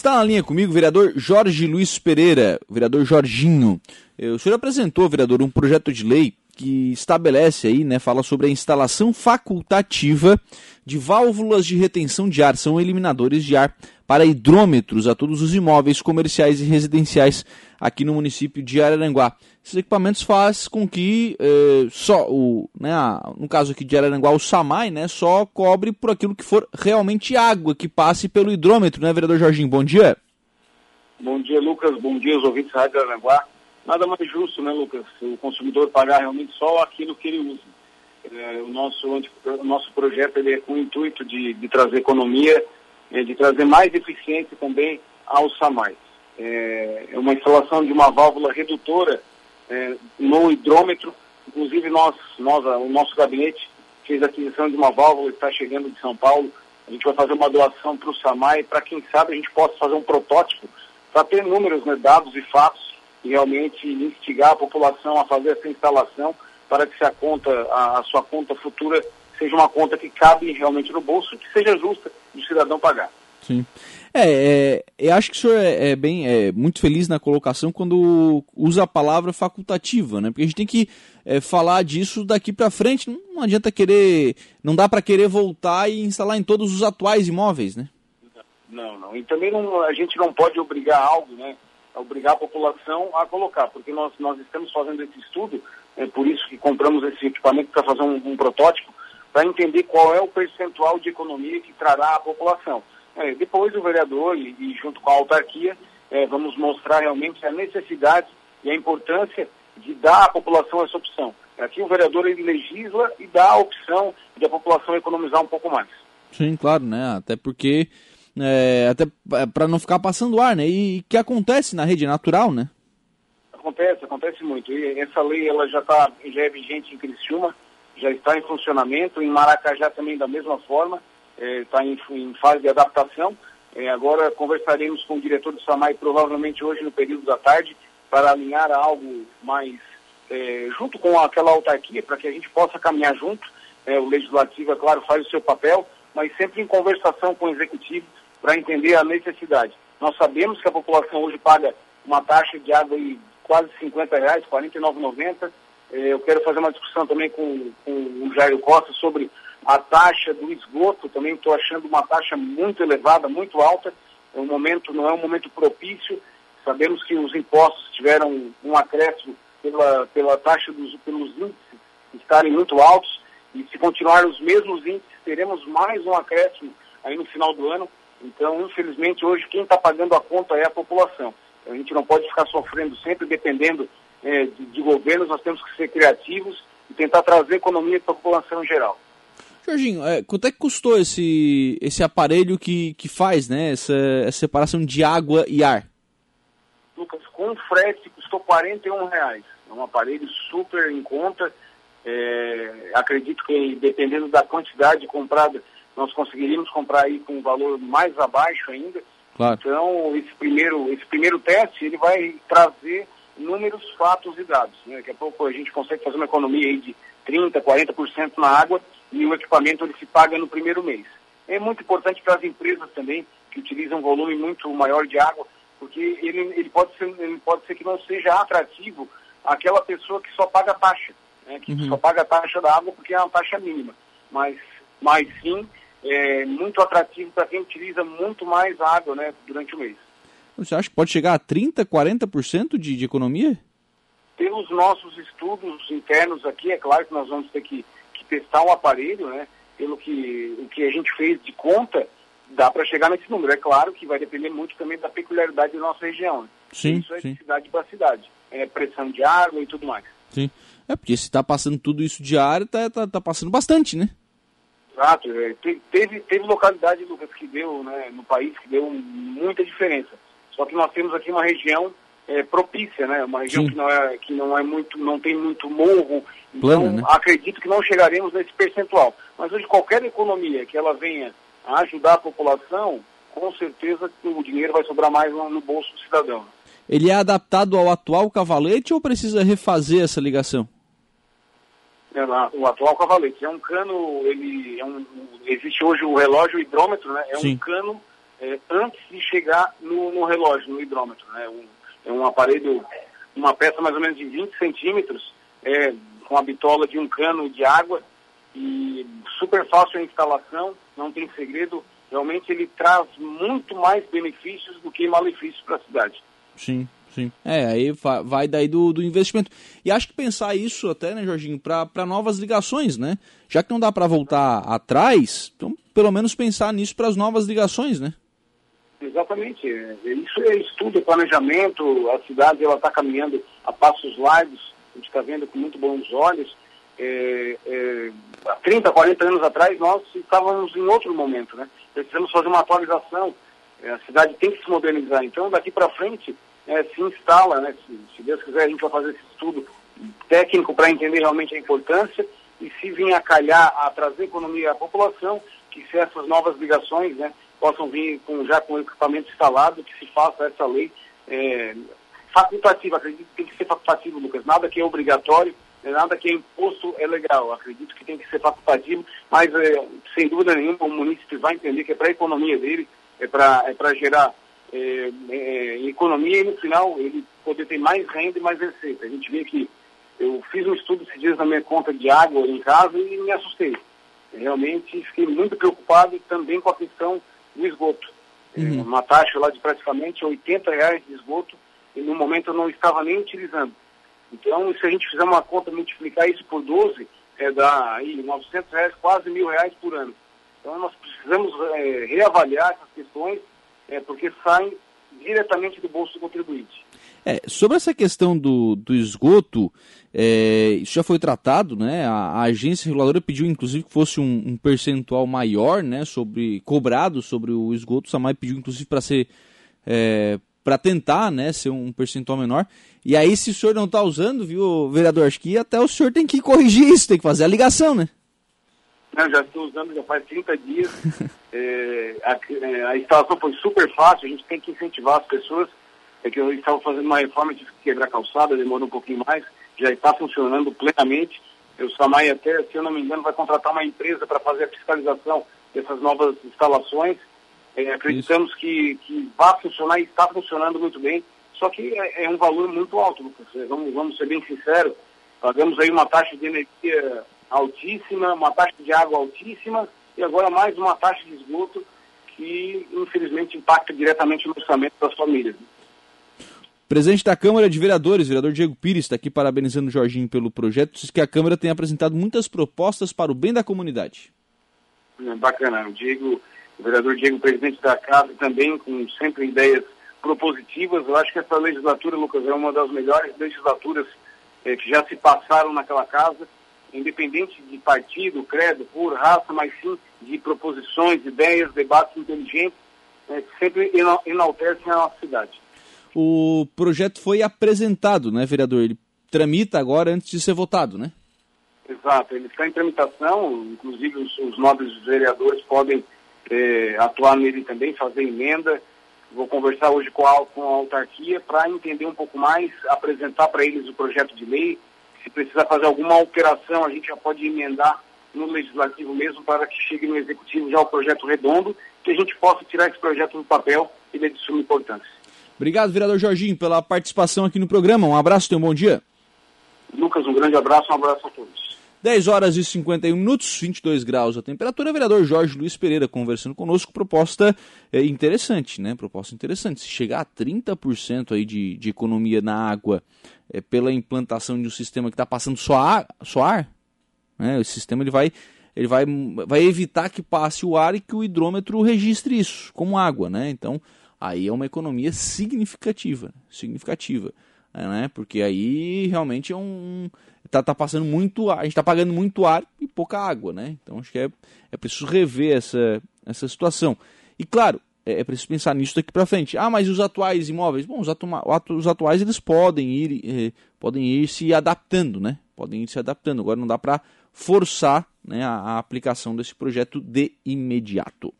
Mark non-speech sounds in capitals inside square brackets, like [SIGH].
Está na linha comigo o vereador Jorge Luiz Pereira, o vereador Jorginho. O senhor apresentou, vereador, um projeto de lei que estabelece aí, né, fala sobre a instalação facultativa de válvulas de retenção de ar, são eliminadores de ar para hidrômetros a todos os imóveis comerciais e residenciais aqui no município de Araranguá. Esses equipamentos fazem com que eh, só o, né, no caso aqui de Araranguá, o SAMAI, né, só cobre por aquilo que for realmente água que passe pelo hidrômetro, né, vereador Jorginho? Bom dia. Bom dia, Lucas. Bom dia aos ouvintes da Araranguá nada mais justo, né, Lucas? O consumidor pagar realmente só aquilo que ele usa. É, o, nosso, o nosso projeto ele é com o intuito de, de trazer economia, é, de trazer mais eficiência também ao SAMAI. É, é uma instalação de uma válvula redutora é, no hidrômetro. Inclusive, nós, nós, o nosso gabinete fez a aquisição de uma válvula que está chegando de São Paulo. A gente vai fazer uma doação para o SAMAI para, quem sabe, a gente possa fazer um protótipo para ter números, né, dados e fatos e realmente instigar a população a fazer essa instalação para que a conta, a, a sua conta futura seja uma conta que cabe realmente no bolso, que seja justa do cidadão pagar. Sim. É, é, eu acho que o senhor é, é, bem, é muito feliz na colocação quando usa a palavra facultativa, né? Porque a gente tem que é, falar disso daqui para frente. Não, não, adianta querer, não dá para querer voltar e instalar em todos os atuais imóveis, né? Não, não. E também não, a gente não pode obrigar algo, né? Obrigar a população a colocar, porque nós, nós estamos fazendo esse estudo, é por isso que compramos esse equipamento para fazer um, um protótipo, para entender qual é o percentual de economia que trará à população. É, depois o vereador e, e, junto com a autarquia é, vamos mostrar realmente a necessidade e a importância de dar à população essa opção. Aqui o vereador ele legisla e dá a opção de a população economizar um pouco mais. Sim, claro, né? Até porque é, até para não ficar passando ar, né? E que acontece na rede natural, né? Acontece, acontece muito. E essa lei ela já tá, já é vigente em Criciúma, já está em funcionamento, em Maracajá também da mesma forma, está é, em, em, fase de adaptação. É, agora conversaremos com o diretor do SAMAI, provavelmente hoje no período da tarde, para alinhar algo mais é, junto com aquela autarquia, para que a gente possa caminhar junto. É, o legislativo, é claro, faz o seu papel, mas sempre em conversação com o executivo para entender a necessidade. Nós sabemos que a população hoje paga uma taxa de água de quase 50 reais, R$ 49,90. Eh, eu quero fazer uma discussão também com, com o Jairo Costa sobre a taxa do esgoto, também estou achando uma taxa muito elevada, muito alta. É um momento, não é um momento propício. Sabemos que os impostos tiveram um acréscimo pela, pela taxa dos pelos índices estarem muito altos. E se continuar os mesmos índices, teremos mais um acréscimo aí no final do ano. Então, infelizmente, hoje quem está pagando a conta é a população. A gente não pode ficar sofrendo sempre dependendo é, de, de, governos, nós temos que ser criativos e tentar trazer economia para a população em geral. Jorginho, é, quanto é que custou esse, esse aparelho que, que faz né, essa, essa separação de água e ar? Lucas, com frete custou 41 reais. É um aparelho super em conta. É, acredito que dependendo da quantidade comprada, nós conseguiríamos comprar aí com um valor mais abaixo ainda. Claro. Então, esse primeiro, esse primeiro teste, ele vai trazer números, fatos e dados. Né? Daqui a pouco a gente consegue fazer uma economia aí de 30%, 40% na água e o equipamento ele se paga no primeiro mês. É muito importante para as empresas também, que utilizam um volume muito maior de água, porque ele, ele, pode, ser, ele pode ser que não seja atrativo aquela pessoa que só paga a taxa, né? que uhum. só paga a taxa da água porque é uma taxa mínima. Mas, mas sim é, muito atrativo para quem utiliza muito mais água né, durante o mês. Você acha que pode chegar a 30%, 40% de, de economia? Pelos nossos estudos internos aqui, é claro que nós vamos ter que, que testar um aparelho, né? Pelo que, o que a gente fez de conta, dá para chegar nesse número. É claro que vai depender muito também da peculiaridade da nossa região. Né? Sim, isso é sim. de cidade para cidade. É pressão de água e tudo mais. Sim. É porque se está passando tudo isso de área, está tá, tá passando bastante, né? Exato. É, teve, teve localidade, Lucas, que deu, né, no país, que deu muita diferença. Só que nós temos aqui uma região é, propícia, né? Uma região que não, é, que não é muito, não tem muito morro. Então, né? acredito que não chegaremos nesse percentual. Mas hoje qualquer economia que ela venha a ajudar a população, com certeza o dinheiro vai sobrar mais no, no bolso do cidadão. Ele é adaptado ao atual cavalete ou precisa refazer essa ligação? É, o atual cavalete. É um cano, ele é um, existe hoje o relógio hidrômetro, né? É Sim. um cano é, antes de chegar no, no, relógio, no hidrômetro. Né? Um, é um aparelho, uma peça mais ou menos de 20 centímetros, é, com a bitola de um cano de água e super fácil a instalação, não tem segredo. Realmente ele traz muito mais benefícios do que malefícios para a cidade. Sim, sim. É, aí vai daí do, do investimento. E acho que pensar isso até, né, Jorginho, para novas ligações, né? Já que não dá para voltar atrás, então pelo menos pensar nisso para as novas ligações, né? Exatamente. Isso é estudo, é planejamento. A cidade ela está caminhando a passos largos. A gente está vendo com muito bons olhos. É, é, há 30, 40 anos atrás, nós estávamos em outro momento, né? Precisamos fazer uma atualização. É, a cidade tem que se modernizar. Então, daqui para frente, é, se instala, né? Se, se, Deus quiser, a gente vai fazer esse estudo técnico para entender realmente a importância e se vir a calhar a trazer economia à população, que se essas novas ligações, né? possam vir com, já com equipamento instalado, que se faça essa lei é, facultativa. Acredito que tem que ser facultativo, Lucas. Nada que é obrigatório, né, nada que é imposto é legal. Acredito que tem que ser facultativo, mas é, sem dúvida nenhuma o município vai entender que é para a economia dele, é para é gerar é, é, economia e no final ele poder ter mais renda e mais receita. A gente vê que eu fiz um estudo esses dias na minha conta de água em casa e me assustei. Realmente fiquei muito preocupado também com a questão do esgoto. É, uhum. Uma taxa lá de praticamente 80 reais de esgoto e no momento eu não estava nem utilizando. Então, se a gente fizer uma conta, multiplicar isso por 12, é, dá aí 900 reais, quase mil reais por ano. Então, nós precisamos é, reavaliar essas questões, é, porque saem diretamente do bolso do contribuinte. É, sobre essa questão do, do esgoto, é, isso já foi tratado, né? A, a, agência reguladora pediu, inclusive, que fosse um, um, percentual maior, né? Sobre cobrado sobre o esgoto. O Samai pediu, inclusive, para ser é, para tentar, né? Ser um percentual menor. E aí, se o senhor não está usando, viu, vereador? Acho que até o senhor tem que corrigir isso, tem que fazer a ligação, né? Não, já estou usando já faz 30 dias. [LAUGHS] é, a, é, a instalação foi super fácil. A gente tem que incentivar as pessoas é que eu estava fazendo uma reforma de quebrar calçada, demorou um pouquinho mais, já está funcionando plenamente. O SAMAI até, se eu não me engano, vai contratar uma empresa para fazer a fiscalização dessas novas instalações. É, acreditamos que, que vai funcionar e está funcionando muito bem, só que é, é, um valor muito alto, Lucas. É, vamos, vamos ser bem sinceros, pagamos aí uma taxa de energia altíssima, uma taxa de água altíssima e agora mais uma taxa de esgoto que infelizmente impacta diretamente no orçamento das famílias. Presidente da Câmara de Vereadores, vereador Diego Pires, está aqui parabenizando o Jorginho pelo projeto. Diz que a Câmara tem apresentado muitas propostas para o bem da comunidade. É bacana. O Diego, o vereador Diego, presidente da Casa, também com sempre ideias propositivas. Eu acho que essa legislatura, Lucas, é uma das melhores legislaturas é, que já se passaram naquela casa, independente de partido, credo, por raça, mas sim de proposições, ideias, debates inteligentes, é, que sempre enaltecem a nossa cidade o projeto foi apresentado, né, vereador? Ele tramita agora antes de ser votado, né? Exato, ele está em tramitação, inclusive os, os nobres vereadores podem é, atuar nele também, fazer emenda. Vou conversar hoje com a, com a autarquia para entender um pouco mais, apresentar para eles o projeto de lei. Se precisar fazer alguma alteração, a gente já pode emendar no legislativo mesmo para que chegue no executivo já o projeto redondo, que a gente possa tirar esse projeto do papel, ele é de suma importância. Obrigado, vereador Jorginho, pela participação aqui no programa. Um abraço, tenha um bom dia. Lucas, um grande abraço, um abraço a todos. 10 horas e 51 minutos, 22 graus a temperatura. Vereador Jorge Luiz Pereira conversando conosco. Proposta é, interessante, né? Proposta interessante. Se chegar a 30% aí de, de economia na água é, pela implantação de um sistema que está passando só ar, só ar né? o sistema ele vai, ele vai, vai evitar que passe o ar e que o hidrômetro registre isso como água, né? Então, aí é uma economia significativa, significativa, né? Porque aí realmente é um tá, tá passando muito ar, a gente está pagando muito ar e pouca água, né? Então acho que é, é preciso rever essa, essa situação. E claro, é, é preciso pensar nisso daqui para frente. Ah, mas os atuais imóveis, bom, os, atu os atuais eles podem ir, eh, podem ir se adaptando, né? Podem ir se adaptando. Agora não dá para forçar né, a, a aplicação desse projeto de imediato.